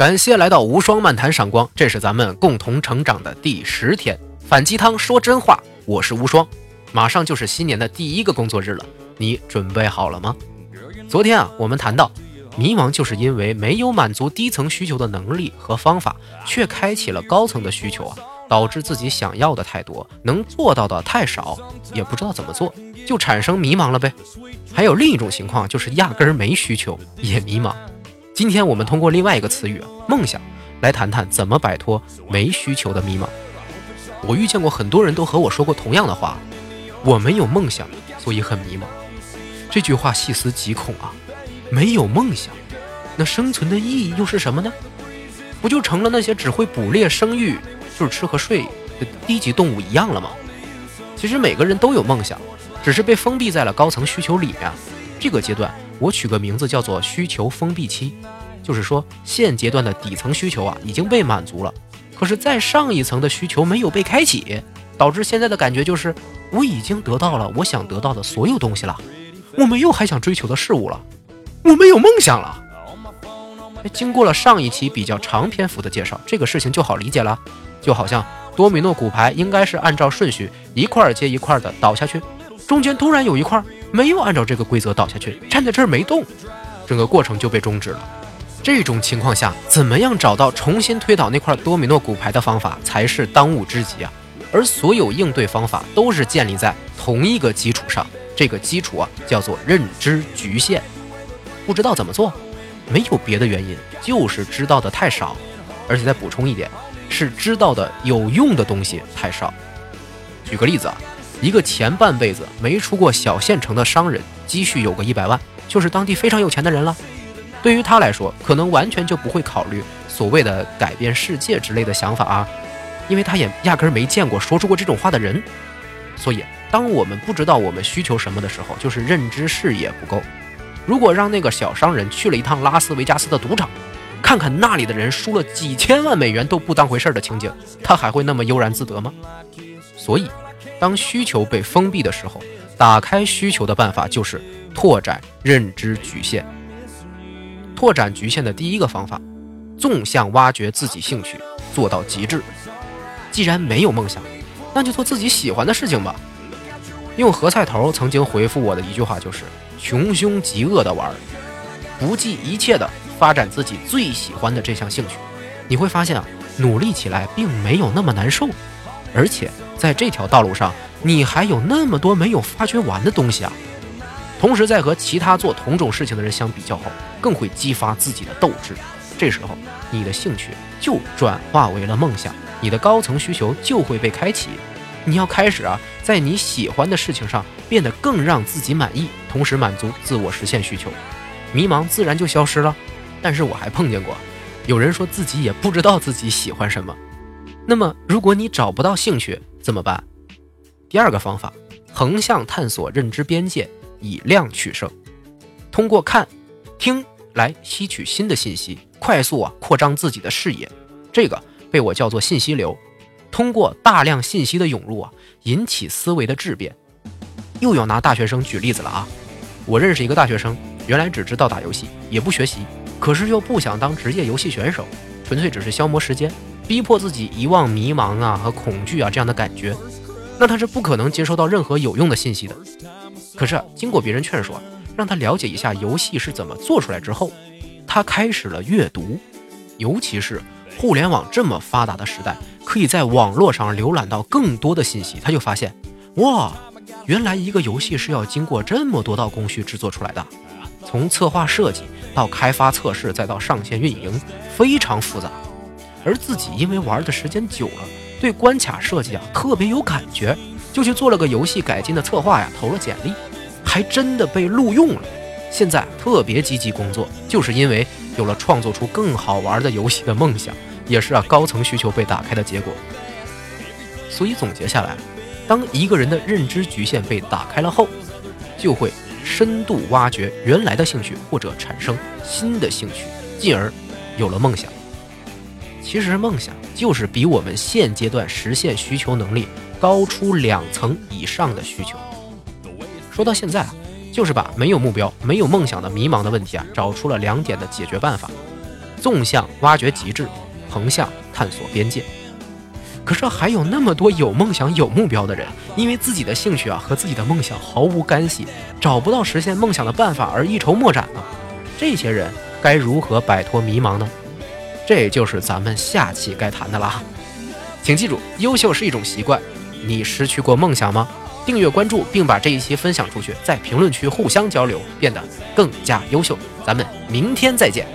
感谢来到无双漫谈闪光，这是咱们共同成长的第十天。反鸡汤说真话，我是无双。马上就是新年的第一个工作日了，你准备好了吗？昨天啊，我们谈到，迷茫就是因为没有满足低层需求的能力和方法，却开启了高层的需求啊，导致自己想要的太多，能做到的太少，也不知道怎么做，就产生迷茫了呗。还有另一种情况，就是压根儿没需求也迷茫。今天我们通过另外一个词语“梦想”来谈谈怎么摆脱没需求的迷茫。我遇见过很多人都和我说过同样的话：“我没有梦想，所以很迷茫。”这句话细思极恐啊！没有梦想，那生存的意义又是什么呢？不就成了那些只会捕猎、生育，就是吃和睡的低级动物一样了吗？其实每个人都有梦想，只是被封闭在了高层需求里面。这个阶段。我取个名字叫做需求封闭期，就是说现阶段的底层需求啊已经被满足了，可是再上一层的需求没有被开启，导致现在的感觉就是我已经得到了我想得到的所有东西了，我没有还想追求的事物了，我没有梦想了。经过了上一期比较长篇幅的介绍，这个事情就好理解了，就好像多米诺骨牌应该是按照顺序一块接一块的倒下去，中间突然有一块。没有按照这个规则倒下去，站在这儿没动，整个过程就被终止了。这种情况下，怎么样找到重新推倒那块多米诺骨牌的方法才是当务之急啊！而所有应对方法都是建立在同一个基础上，这个基础啊叫做认知局限。不知道怎么做，没有别的原因，就是知道的太少。而且再补充一点，是知道的有用的东西太少。举个例子啊。一个前半辈子没出过小县城的商人，积蓄有个一百万，就是当地非常有钱的人了。对于他来说，可能完全就不会考虑所谓的改变世界之类的想法啊，因为他也压根儿没见过说出过这种话的人。所以，当我们不知道我们需求什么的时候，就是认知视野不够。如果让那个小商人去了一趟拉斯维加斯的赌场，看看那里的人输了几千万美元都不当回事儿的情景，他还会那么悠然自得吗？所以。当需求被封闭的时候，打开需求的办法就是拓展认知局限。拓展局限的第一个方法，纵向挖掘自己兴趣，做到极致。既然没有梦想，那就做自己喜欢的事情吧。用何菜头曾经回复我的一句话就是：穷凶极恶的玩儿，不计一切的发展自己最喜欢的这项兴趣。你会发现啊，努力起来并没有那么难受，而且。在这条道路上，你还有那么多没有发掘完的东西啊！同时，在和其他做同种事情的人相比较后，更会激发自己的斗志。这时候，你的兴趣就转化为了梦想，你的高层需求就会被开启。你要开始啊，在你喜欢的事情上变得更让自己满意，同时满足自我实现需求，迷茫自然就消失了。但是我还碰见过，有人说自己也不知道自己喜欢什么。那么，如果你找不到兴趣，怎么办？第二个方法，横向探索认知边界，以量取胜。通过看、听来吸取新的信息，快速啊扩张自己的视野。这个被我叫做信息流。通过大量信息的涌入啊，引起思维的质变。又要拿大学生举例子了啊！我认识一个大学生，原来只知道打游戏，也不学习，可是又不想当职业游戏选手，纯粹只是消磨时间。逼迫自己遗忘迷茫啊和恐惧啊这样的感觉，那他是不可能接收到任何有用的信息的。可是经过别人劝说，让他了解一下游戏是怎么做出来之后，他开始了阅读。尤其是互联网这么发达的时代，可以在网络上浏览到更多的信息，他就发现，哇，原来一个游戏是要经过这么多道工序制作出来的，从策划设计到开发测试再到上线运营，非常复杂。而自己因为玩的时间久了，对关卡设计啊特别有感觉，就去做了个游戏改进的策划呀，投了简历，还真的被录用了。现在特别积极工作，就是因为有了创作出更好玩的游戏的梦想，也是啊高层需求被打开的结果。所以总结下来，当一个人的认知局限被打开了后，就会深度挖掘原来的兴趣，或者产生新的兴趣，进而有了梦想。其实梦想就是比我们现阶段实现需求能力高出两层以上的需求。说到现在啊，就是把没有目标、没有梦想的迷茫的问题啊，找出了两点的解决办法。纵向挖掘极致，横向探索边界。可是还有那么多有梦想、有目标的人，因为自己的兴趣啊和自己的梦想毫无干系，找不到实现梦想的办法而一筹莫展呢。这些人该如何摆脱迷茫呢？这就是咱们下期该谈的啦。请记住，优秀是一种习惯。你失去过梦想吗？订阅关注，并把这一期分享出去，在评论区互相交流，变得更加优秀。咱们明天再见。